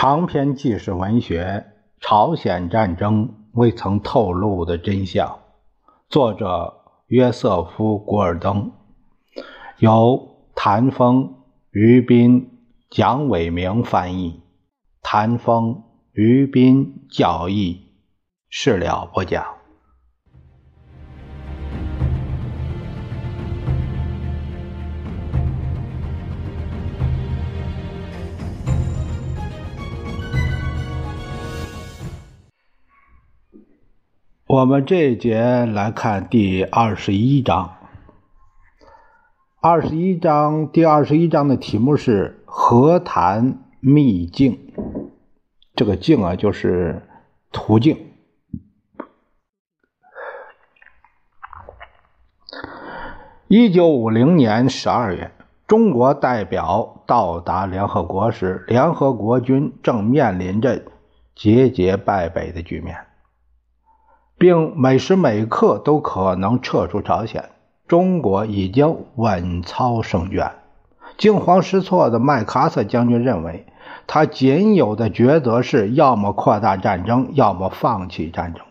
长篇纪实文学《朝鲜战争未曾透露的真相》，作者约瑟夫·古尔登，由谭峰、于斌、蒋伟明翻译，谭峰、于斌教译，事了不讲。我们这一节来看第二十一章。二十一章第二十一章的题目是“和谈秘境”。这个“境”啊，就是途径。一九五零年十二月，中国代表到达联合国时，联合国军正面临着节节败北的局面。并每时每刻都可能撤出朝鲜。中国已经稳操胜券。惊慌失措的麦克阿瑟将军认为，他仅有的抉择是要么扩大战争，要么放弃战争。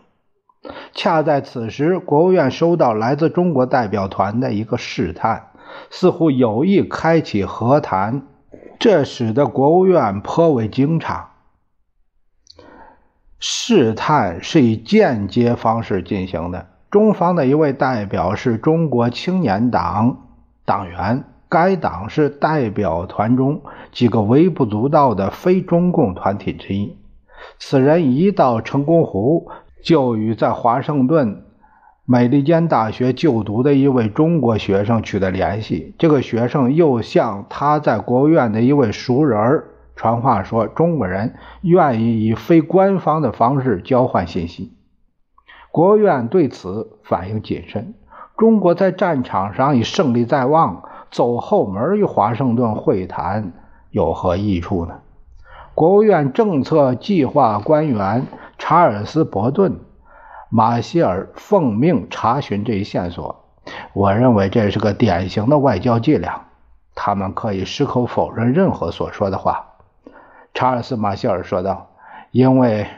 恰在此时，国务院收到来自中国代表团的一个试探，似乎有意开启和谈，这使得国务院颇为惊诧。试探是以间接方式进行的。中方的一位代表是中国青年党党员，该党是代表团中几个微不足道的非中共团体之一。此人一到成功湖，就与在华盛顿美利坚大学就读的一位中国学生取得联系。这个学生又向他在国务院的一位熟人。传话说，中国人愿意以非官方的方式交换信息。国务院对此反应谨慎。中国在战场上已胜利在望，走后门与华盛顿会谈有何益处呢？国务院政策计划官员查尔斯·伯顿·马歇尔奉命查询这一线索。我认为这是个典型的外交伎俩。他们可以矢口否认任何所说的话。查尔斯·马歇尔说道：“因为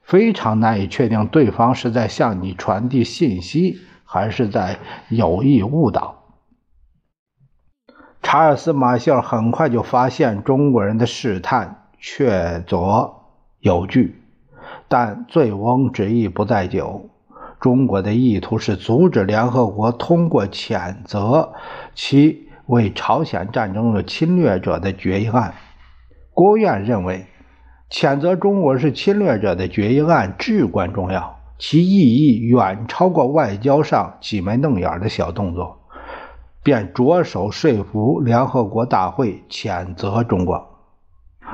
非常难以确定对方是在向你传递信息，还是在有意误导。”查尔斯·马歇尔很快就发现中国人的试探确凿有据，但醉翁之意不在酒。中国的意图是阻止联合国通过谴责其为朝鲜战争的侵略者的决议案。国务院认为，谴责中国是侵略者的决议案至关重要，其意义远超过外交上挤眉弄眼的小动作，便着手说服联合国大会谴责中国。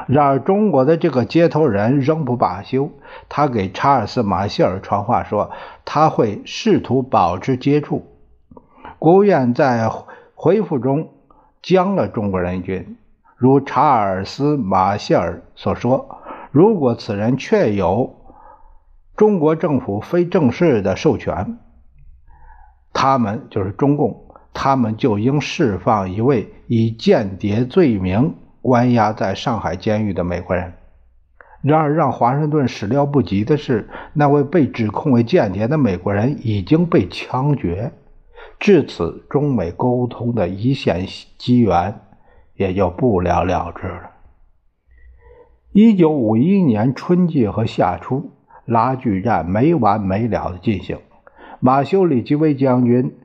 然而，中国的这个接头人仍不罢休，他给查尔斯·马歇尔传话说，他会试图保持接触。国务院在回复中将了中国人军。如查尔斯·马歇尔所说，如果此人确有中国政府非正式的授权，他们就是中共，他们就应释放一位以间谍罪名关押在上海监狱的美国人。然而，让华盛顿始料不及的是，那位被指控为间谍的美国人已经被枪决。至此，中美沟通的一线机缘。也就不了了之了。一九五一年春季和夏初，拉锯战没完没了的进行。马修里基维将军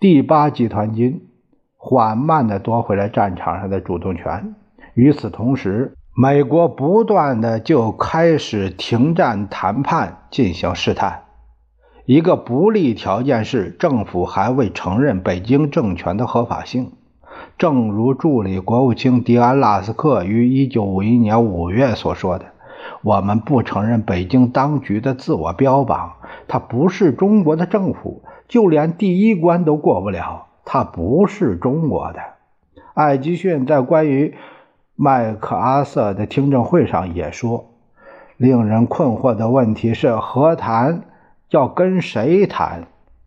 第八集团军缓慢地夺回了战场上的主动权。与此同时，美国不断的就开始停战谈判进行试探。一个不利条件是，政府还未承认北京政权的合法性。正如助理国务卿迪安·拉斯克于1951年5月所说的：“我们不承认北京当局的自我标榜，它不是中国的政府，就连第一关都过不了。它不是中国的。”艾吉逊在关于麦克阿瑟的听证会上也说：“令人困惑的问题是，和谈要跟谁谈？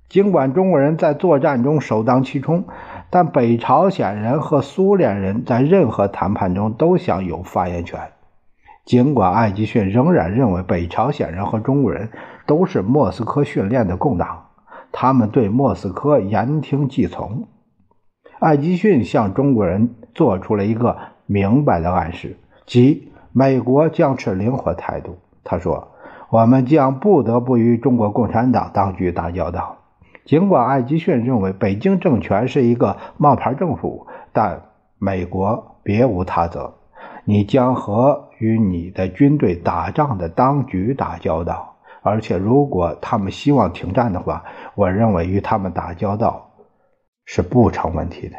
尽管中国人在作战中首当其冲。”但北朝鲜人和苏联人在任何谈判中都享有发言权。尽管艾吉逊仍然认为北朝鲜人和中国人都是莫斯科训练的共党，他们对莫斯科言听计从。艾吉逊向中国人做出了一个明白的暗示，即美国将持灵活态度。他说：“我们将不得不与中国共产党当局打交道。”尽管艾吉逊认为北京政权是一个冒牌政府，但美国别无他择。你将和与你的军队打仗的当局打交道，而且如果他们希望停战的话，我认为与他们打交道是不成问题的。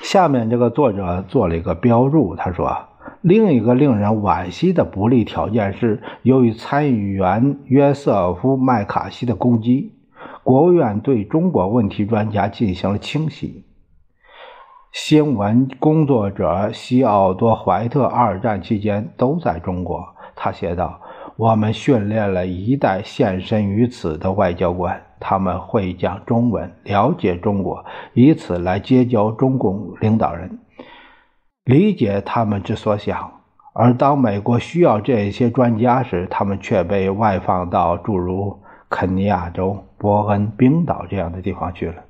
下面这个作者做了一个标注，他说：“另一个令人惋惜的不利条件是，由于参议员约瑟夫·麦卡锡的攻击，国务院对中国问题专家进行了清洗。”新闻工作者西奥多·怀特二战期间都在中国。他写道：“我们训练了一代献身于此的外交官，他们会讲中文，了解中国，以此来结交中共领导人，理解他们之所想。而当美国需要这些专家时，他们却被外放到诸如肯尼亚州、伯恩、冰岛这样的地方去了。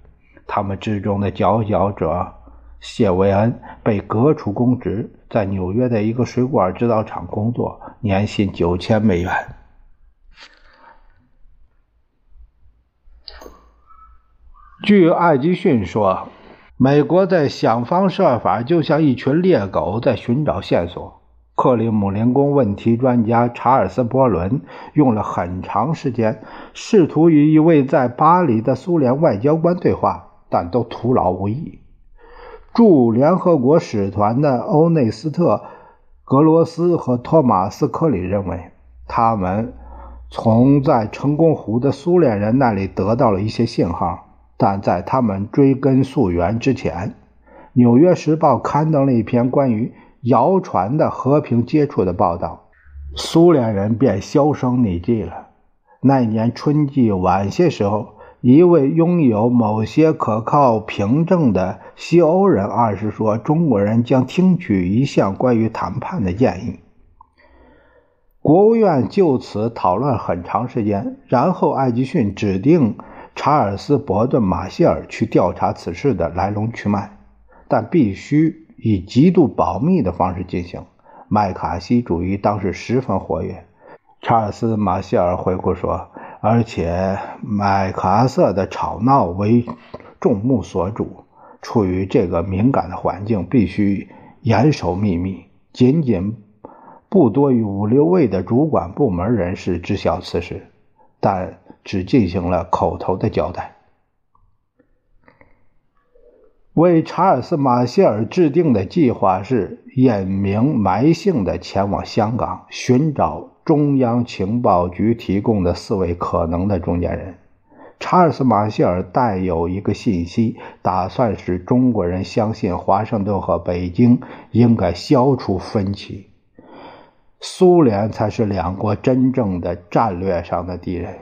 他们之中的佼佼者。”谢维恩被革除公职，在纽约的一个水管制造厂工作，年薪九千美元。据艾吉逊说，美国在想方设法，就像一群猎狗在寻找线索。克里姆林宫问题专家查尔斯·波伦用了很长时间，试图与一位在巴黎的苏联外交官对话，但都徒劳无益。驻联合国使团的欧内斯特·格罗斯和托马斯·克里认为，他们从在成功湖的苏联人那里得到了一些信号，但在他们追根溯源之前，《纽约时报》刊登了一篇关于谣传的和平接触的报道，苏联人便销声匿迹了。那年春季晚些时候。一位拥有某些可靠凭证的西欧人二是说，中国人将听取一项关于谈判的建议。国务院就此讨论很长时间，然后艾吉逊指定查尔斯·伯顿·马歇尔去调查此事的来龙去脉，但必须以极度保密的方式进行。麦卡锡主义当时十分活跃。查尔斯·马歇尔回顾说。而且麦克阿瑟的吵闹为众目所瞩，处于这个敏感的环境，必须严守秘密。仅仅不多于五六位的主管部门人士知晓此事，但只进行了口头的交代。为查尔斯·马歇尔制定的计划是隐名埋姓的前往香港寻找。中央情报局提供的四位可能的中间人，查尔斯·马歇尔带有一个信息，打算使中国人相信华盛顿和北京应该消除分歧，苏联才是两国真正的战略上的敌人。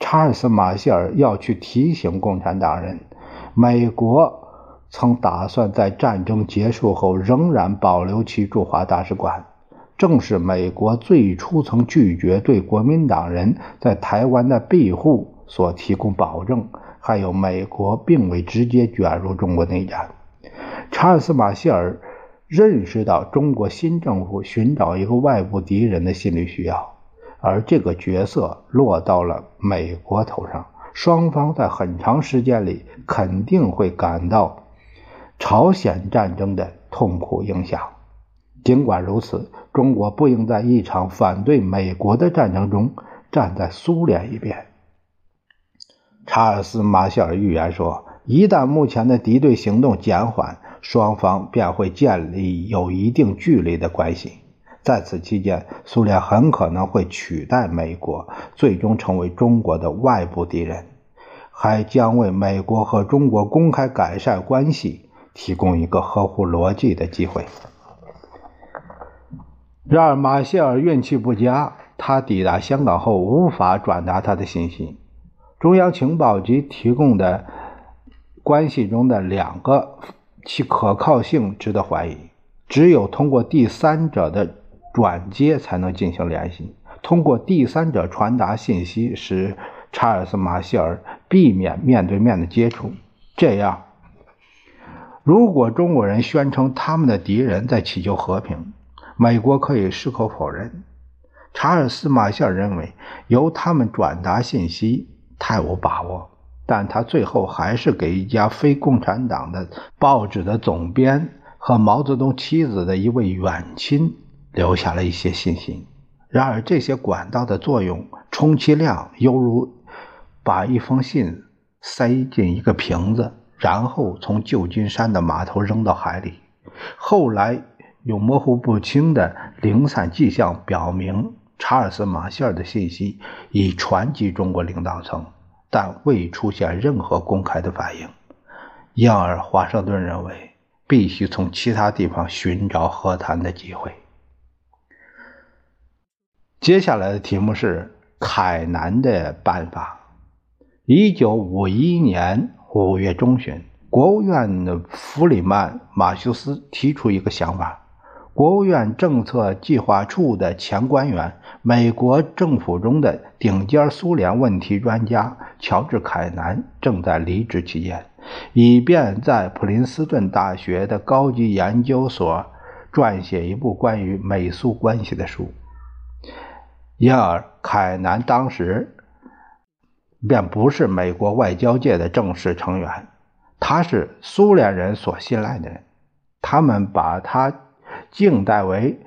查尔斯·马歇尔要去提醒共产党人，美国曾打算在战争结束后仍然保留其驻华大使馆。正是美国最初曾拒绝对国民党人在台湾的庇护所提供保证，还有美国并未直接卷入中国内战。查尔斯·马歇尔认识到中国新政府寻找一个外部敌人的心理需要，而这个角色落到了美国头上。双方在很长时间里肯定会感到朝鲜战争的痛苦影响。尽管如此，中国不应在一场反对美国的战争中站在苏联一边。查尔斯·马歇尔预言说，一旦目前的敌对行动减缓，双方便会建立有一定距离的关系。在此期间，苏联很可能会取代美国，最终成为中国的外部敌人，还将为美国和中国公开改善关系提供一个合乎逻辑的机会。然而，马歇尔运气不佳。他抵达香港后无法转达他的信息。中央情报局提供的关系中的两个，其可靠性值得怀疑。只有通过第三者的转接才能进行联系。通过第三者传达信息，使查尔斯·马歇尔避免面对面的接触。这样，如果中国人宣称他们的敌人在祈求和平，美国可以矢口否认。查尔斯·马歇尔认为，由他们转达信息太无把握，但他最后还是给一家非共产党的报纸的总编和毛泽东妻子的一位远亲留下了一些信息。然而，这些管道的作用，充其量犹如把一封信塞进一个瓶子，然后从旧金山的码头扔到海里。后来，有模糊不清的零散迹象表明，查尔斯·马歇尔的信息已传及中国领导层，但未出现任何公开的反应。因而，华盛顿认为必须从其他地方寻找和谈的机会。接下来的题目是凯南的办法。一九五一年五月中旬，国务院的弗里曼·马修斯提出一个想法：国务院政策计划处的前官员、美国政府中的顶尖苏联问题专家乔治·凯南正在离职期间，以便在普林斯顿大学的高级研究所撰写一部关于美苏关系的书。因而，凯南当时便不是美国外交界的正式成员，他是苏联人所信赖的人。他们把他敬待为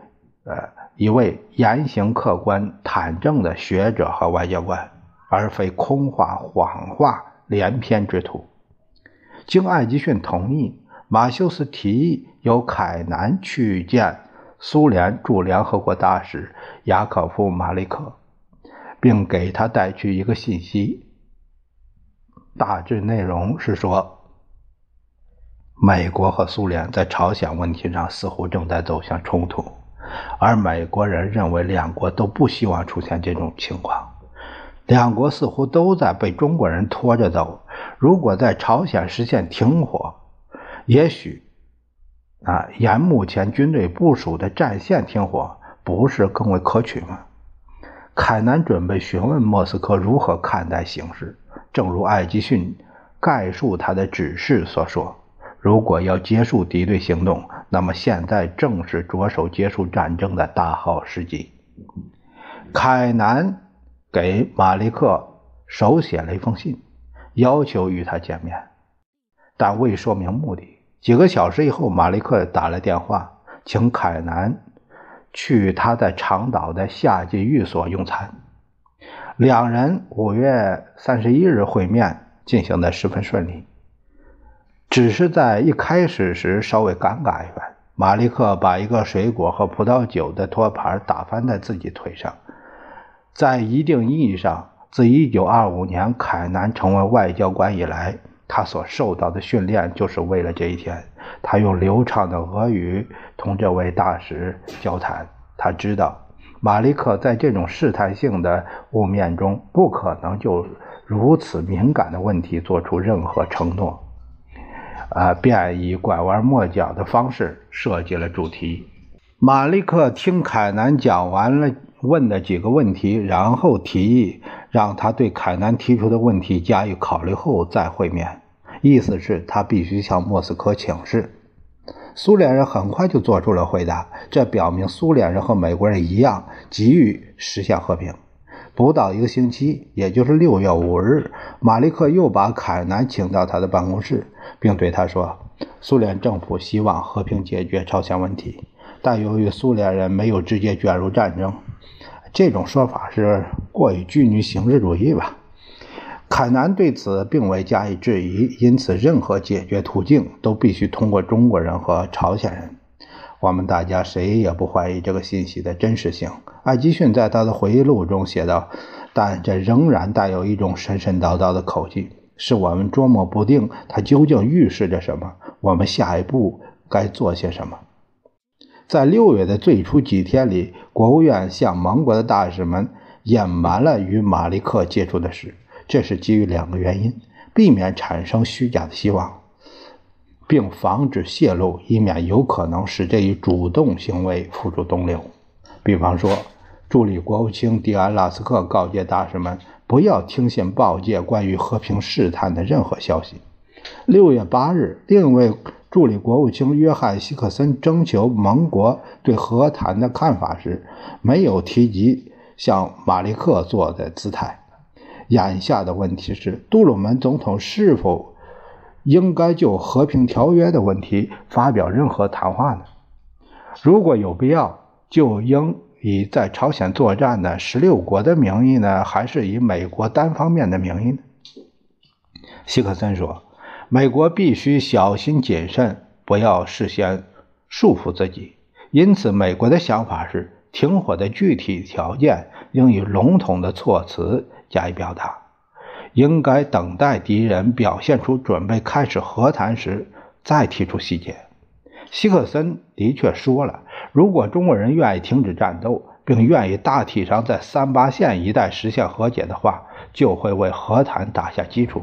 呃一位言行客观、坦正的学者和外交官，而非空话、谎话连篇之徒。经艾吉逊同意，马修斯提议由凯南去见。苏联驻联合国大使雅可夫·马利克，并给他带去一个信息，大致内容是说，美国和苏联在朝鲜问题上似乎正在走向冲突，而美国人认为两国都不希望出现这种情况，两国似乎都在被中国人拖着走。如果在朝鲜实现停火，也许。啊，沿目前军队部署的战线停火，不是更为可取吗？凯南准备询问莫斯科如何看待形势。正如艾吉逊概述他的指示所说：“如果要结束敌对行动，那么现在正是着手结束战争的大好时机。”凯南给马利克手写了一封信，要求与他见面，但未说明目的。几个小时以后，马利克打来电话，请凯南去他在长岛的夏季寓所用餐。两人五月三十一日会面，进行的十分顺利，只是在一开始时稍微尴尬一番。马利克把一个水果和葡萄酒的托盘打翻在自己腿上。在一定意义上，自一九二五年凯南成为外交官以来。他所受到的训练就是为了这一天。他用流畅的俄语同这位大使交谈。他知道马利克在这种试探性的雾面中不可能就如此敏感的问题做出任何承诺，啊，便以拐弯抹角的方式设计了主题。马利克听凯南讲完了问的几个问题，然后提议让他对凯南提出的问题加以考虑后再会面。意思是，他必须向莫斯科请示。苏联人很快就做出了回答，这表明苏联人和美国人一样急于实现和平。不到一个星期，也就是六月五日，马利克又把凯南请到他的办公室，并对他说：“苏联政府希望和平解决朝鲜问题，但由于苏联人没有直接卷入战争，这种说法是过于拘泥形式主义吧。”凯南对此并未加以质疑，因此任何解决途径都必须通过中国人和朝鲜人。我们大家谁也不怀疑这个信息的真实性。艾吉逊在他的回忆录中写道：“但这仍然带有一种神神叨叨的口气，使我们捉摸不定它究竟预示着什么。我们下一步该做些什么？”在六月的最初几天里，国务院向盟国的大使们隐瞒了与马利克接触的事。这是基于两个原因：避免产生虚假的希望，并防止泄露，以免有可能使这一主动行为付诸东流。比方说，助理国务卿迪安·拉斯克告诫大使们不要听信报界关于和平试探的任何消息。六月八日，另一位助理国务卿约翰·希克森征求盟国对和谈的看法时，没有提及向马利克做的姿态。眼下的问题是，杜鲁门总统是否应该就和平条约的问题发表任何谈话呢？如果有必要，就应以在朝鲜作战的十六国的名义呢，还是以美国单方面的名义呢？希克森说。美国必须小心谨慎，不要事先束缚自己。因此，美国的想法是，停火的具体条件应以笼统的措辞加以表达，应该等待敌人表现出准备开始和谈时再提出细节。希克森的确说了，如果中国人愿意停止战斗，并愿意大体上在三八线一带实现和解的话，就会为和谈打下基础。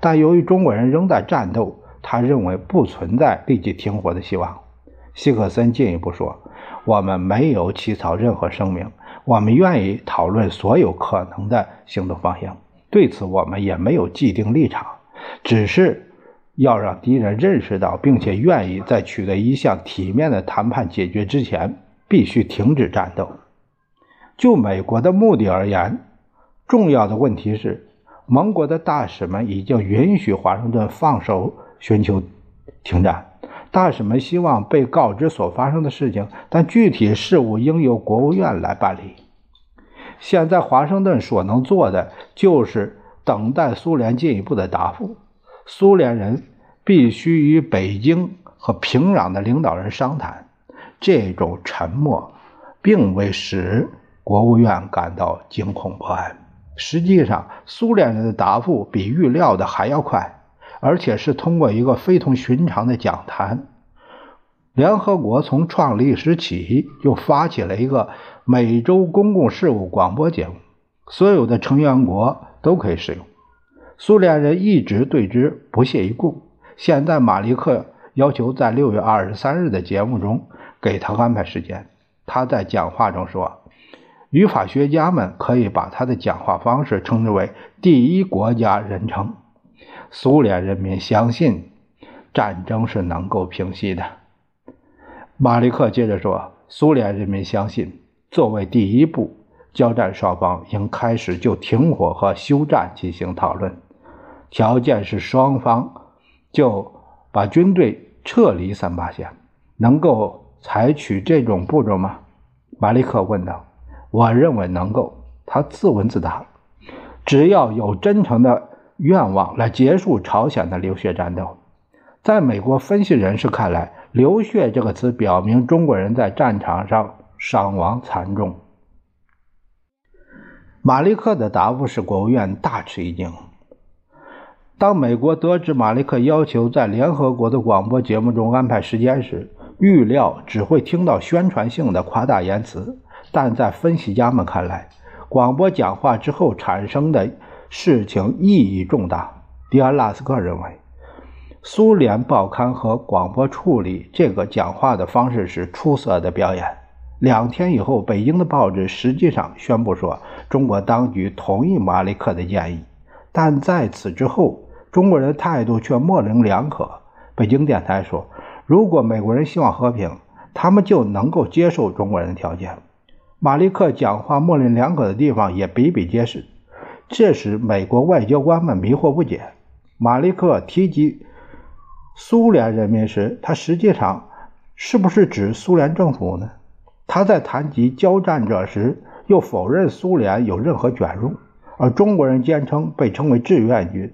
但由于中国人仍在战斗，他认为不存在立即停火的希望。希克森进一步说：“我们没有起草任何声明，我们愿意讨论所有可能的行动方向。对此，我们也没有既定立场，只是要让敌人认识到，并且愿意在取得一项体面的谈判解决之前，必须停止战斗。就美国的目的而言，重要的问题是。”盟国的大使们已经允许华盛顿放手寻求停战。大使们希望被告知所发生的事情，但具体事务应由国务院来办理。现在华盛顿所能做的就是等待苏联进一步的答复。苏联人必须与北京和平壤的领导人商谈。这种沉默并未使国务院感到惊恐不安。实际上，苏联人的答复比预料的还要快，而且是通过一个非同寻常的讲坛。联合国从创立时起就发起了一个每周公共事务广播节目，所有的成员国都可以使用。苏联人一直对之不屑一顾。现在，马利克要求在六月二十三日的节目中给他安排时间。他在讲话中说。语法学家们可以把他的讲话方式称之为“第一国家人称”。苏联人民相信战争是能够平息的。马利克接着说：“苏联人民相信，作为第一步，交战双方应开始就停火和休战进行讨论。条件是双方就把军队撤离三八线。能够采取这种步骤吗？”马利克问道。我认为能够，他自问自答。只要有真诚的愿望来结束朝鲜的流血战斗，在美国分析人士看来，“流血”这个词表明中国人在战场上伤亡惨重。马利克的答复使国务院大吃一惊。当美国得知马利克要求在联合国的广播节目中安排时间时，预料只会听到宣传性的夸大言辞。但在分析家们看来，广播讲话之后产生的事情意义重大。迪安·拉斯克认为，苏联报刊和广播处理这个讲话的方式是出色的表演。两天以后，北京的报纸实际上宣布说，中国当局同意马利克的建议。但在此之后，中国人的态度却模棱两可。北京电台说，如果美国人希望和平，他们就能够接受中国人的条件。马利克讲话模棱两可的地方也比比皆是，这使美国外交官们迷惑不解。马利克提及苏联人民时，他实际上是不是指苏联政府呢？他在谈及交战者时，又否认苏联有任何卷入，而中国人坚称被称为志愿军。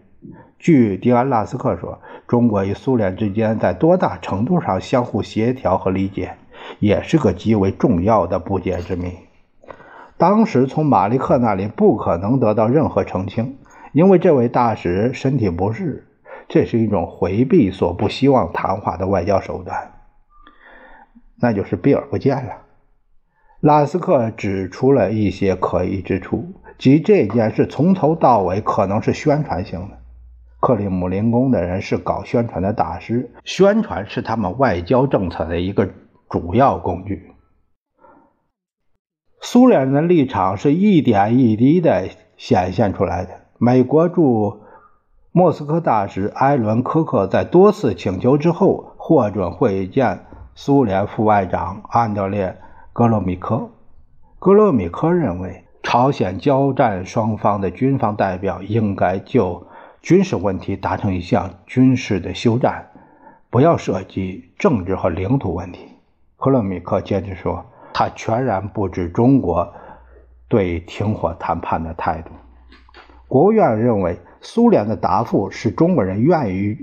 据迪安·拉斯克说，中国与苏联之间在多大程度上相互协调和理解？也是个极为重要的不解之谜。当时从马利克那里不可能得到任何澄清，因为这位大使身体不适。这是一种回避所不希望谈话的外交手段，那就是避而不见了。拉斯克指出了一些可疑之处，即这件事从头到尾可能是宣传性的。克里姆林宫的人是搞宣传的大师，宣传是他们外交政策的一个。主要工具。苏联人的立场是一点一滴的显现出来的。美国驻莫斯科大使埃伦·科克在多次请求之后，获准会见苏联副外长安德烈·格罗米科。格罗米科认为，朝鲜交战双方的军方代表应该就军事问题达成一项军事的休战，不要涉及政治和领土问题。格罗米克坚持说。他全然不知中国对停火谈判的态度。国务院认为，苏联的答复是中国人愿意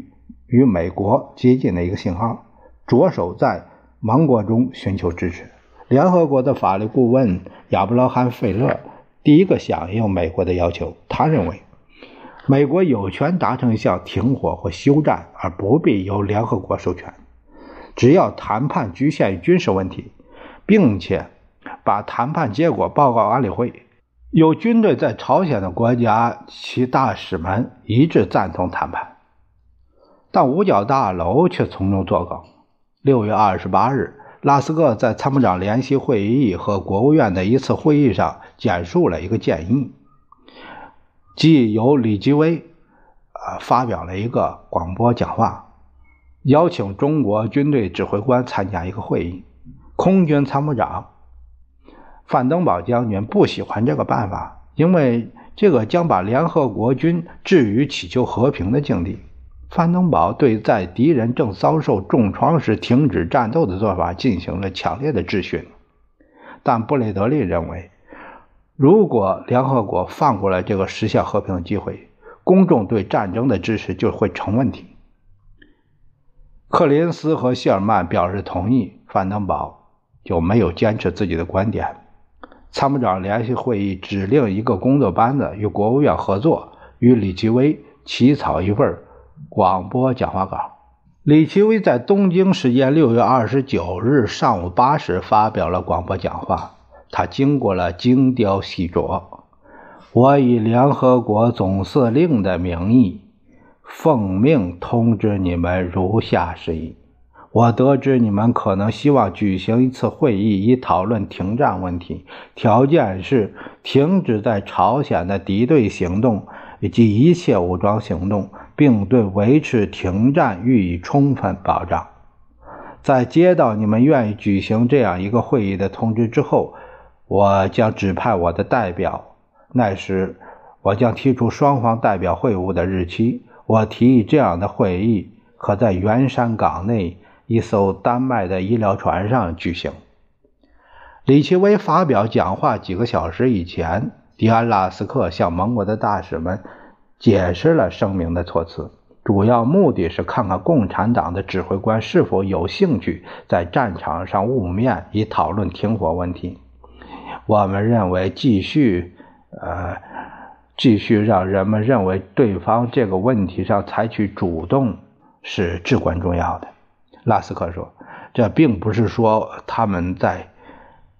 与美国接近的一个信号，着手在盟国中寻求支持。联合国的法律顾问亚布拉罕·费勒第一个响应美国的要求。他认为，美国有权达成一项停火或休战，而不必由联合国授权，只要谈判局限于军事问题。并且把谈判结果报告安理会。有军队在朝鲜的国家，其大使们一致赞同谈判，但五角大楼却从中作梗。六月二十八日，拉斯克在参谋长联席会议和国务院的一次会议上简述了一个建议，即由李基微呃发表了一个广播讲话，邀请中国军队指挥官参加一个会议。空军参谋长范登堡将军不喜欢这个办法，因为这个将把联合国军置于祈求和平的境地。范登堡对在敌人正遭受重创时停止战斗的做法进行了强烈的质询，但布雷德利认为，如果联合国放过了这个实现和平的机会，公众对战争的支持就会成问题。克林斯和谢尔曼表示同意范登堡。就没有坚持自己的观点。参谋长联席会议指令一个工作班子与国务院合作，与李奇微起草一份广播讲话稿。李奇微在东京时间六月二十九日上午八时发表了广播讲话。他经过了精雕细琢。我以联合国总司令的名义，奉命通知你们如下事宜。我得知你们可能希望举行一次会议，以讨论停战问题。条件是停止在朝鲜的敌对行动以及一切武装行动，并对维持停战予以充分保障。在接到你们愿意举行这样一个会议的通知之后，我将指派我的代表。那时，我将提出双方代表会晤的日期。我提议这样的会议可在圆山港内。一艘丹麦的医疗船上举行。李奇微发表讲话几个小时以前，迪安拉斯克向盟国的大使们解释了声明的措辞，主要目的是看看共产党的指挥官是否有兴趣在战场上露面，以讨论停火问题。我们认为，继续，呃，继续让人们认为对方这个问题上采取主动是至关重要的。拉斯克说：“这并不是说他们在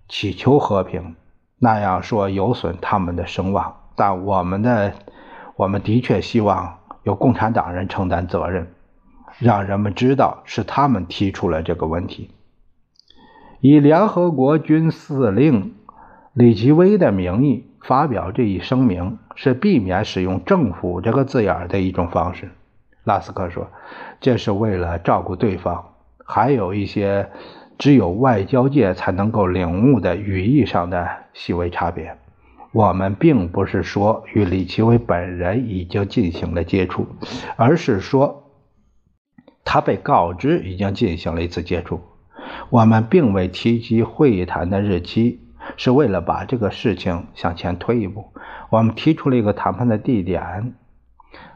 祈求和平，那样说有损他们的声望。但我们的，我们的确希望由共产党人承担责任，让人们知道是他们提出了这个问题。以联合国军司令李奇微的名义发表这一声明，是避免使用‘政府’这个字眼的一种方式。”拉斯克说：“这是为了照顾对方。”还有一些只有外交界才能够领悟的语义上的细微差别。我们并不是说与李奇微本人已经进行了接触，而是说他被告知已经进行了一次接触。我们并未提及会谈的日期，是为了把这个事情向前推一步。我们提出了一个谈判的地点，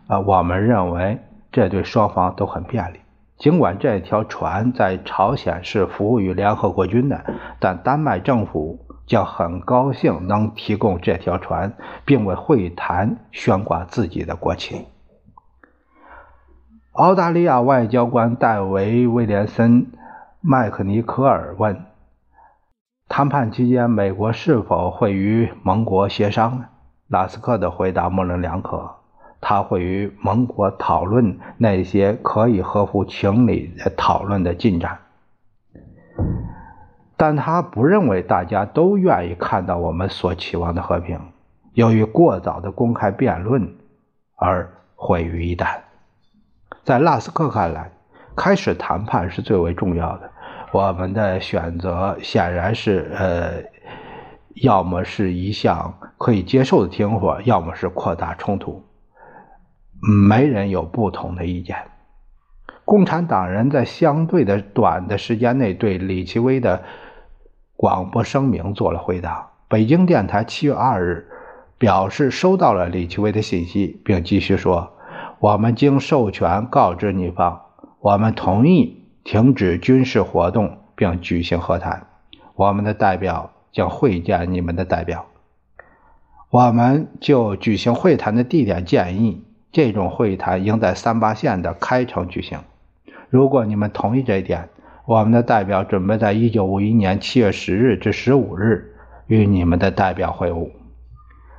啊，我们认为这对双方都很便利。尽管这条船在朝鲜是服务于联合国军的，但丹麦政府将很高兴能提供这条船，并为会谈悬挂自己的国旗。澳大利亚外交官戴维·威廉森·麦克尼科尔问：“谈判期间，美国是否会与盟国协商？”拉斯克的回答模棱两可。他会与盟国讨论那些可以合乎情理的讨论的进展。但他不认为大家都愿意看到我们所期望的和平，由于过早的公开辩论而毁于一旦。在拉斯克看来，开始谈判是最为重要的。我们的选择显然是，呃，要么是一项可以接受的停火，要么是扩大冲突。没人有不同的意见。共产党人在相对的短的时间内对李奇微的广播声明做了回答。北京电台七月二日表示收到了李奇微的信息，并继续说。我们经授权告知你方，我们同意停止军事活动并举行和谈。我们的代表将会见你们的代表。我们就举行会谈的地点建议，这种会谈应在三八线的开城举行。如果你们同意这一点，我们的代表准备在一九五一年七月十日至十五日与你们的代表会晤。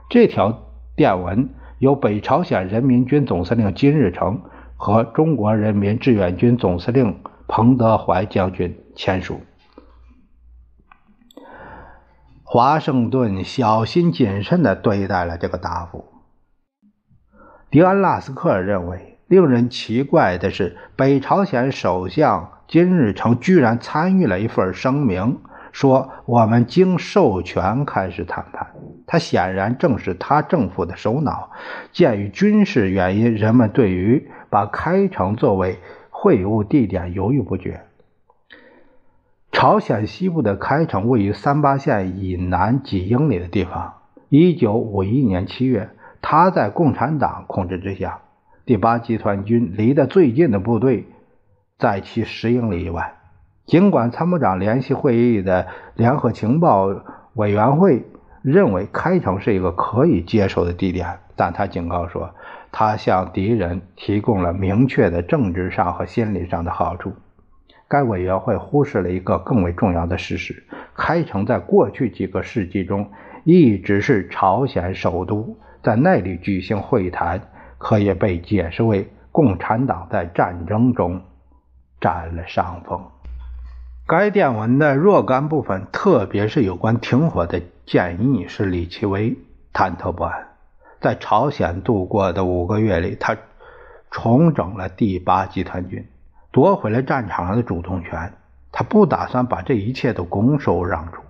这条电文。由北朝鲜人民军总司令金日成和中国人民志愿军总司令彭德怀将军签署。华盛顿小心谨慎地对待了这个答复。迪安·拉斯克尔认为，令人奇怪的是，北朝鲜首相金日成居然参与了一份声明。说我们经授权开始谈判，他显然正是他政府的首脑。鉴于军事原因，人们对于把开城作为会晤地点犹豫不决。朝鲜西部的开城位于三八线以南几英里的地方。一九五一年七月，他在共产党控制之下。第八集团军离得最近的部队在其十英里以外。尽管参谋长联席会议的联合情报委员会认为开城是一个可以接受的地点，但他警告说，他向敌人提供了明确的政治上和心理上的好处。该委员会忽视了一个更为重要的事实：开城在过去几个世纪中一直是朝鲜首都，在那里举行会谈可以被解释为共产党在战争中占了上风。该电文的若干部分，特别是有关停火的建议，使李奇微忐忑不安。在朝鲜度过的五个月里，他重整了第八集团军，夺回了战场上的主动权。他不打算把这一切都拱手让出。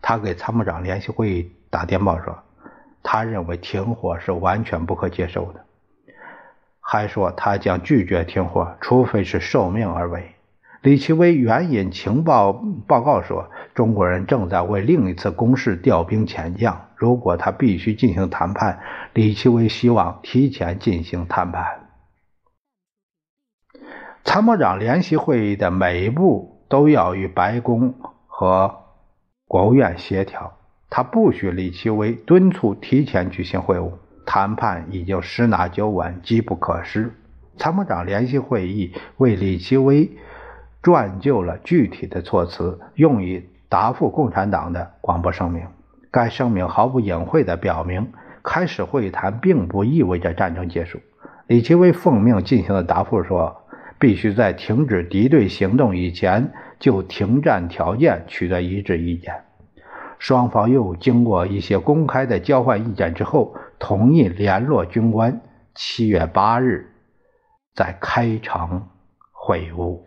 他给参谋长联席会议打电报说，他认为停火是完全不可接受的，还说他将拒绝停火，除非是受命而为。李奇微援引情报报告说，中国人正在为另一次攻势调兵遣将。如果他必须进行谈判，李奇微希望提前进行谈判。参谋长联席会议的每一步都要与白宫和国务院协调。他不许李奇微敦促提前举行会晤。谈判已经十拿九稳，机不可失。参谋长联席会议为李奇微。撰就了具体的措辞，用以答复共产党的广播声明。该声明毫不隐晦地表明，开始会谈并不意味着战争结束。李奇微奉命进行的答复说，必须在停止敌对行动以前就停战条件取得一致意见。双方又经过一些公开的交换意见之后同意联络军官七月八日在开城会晤。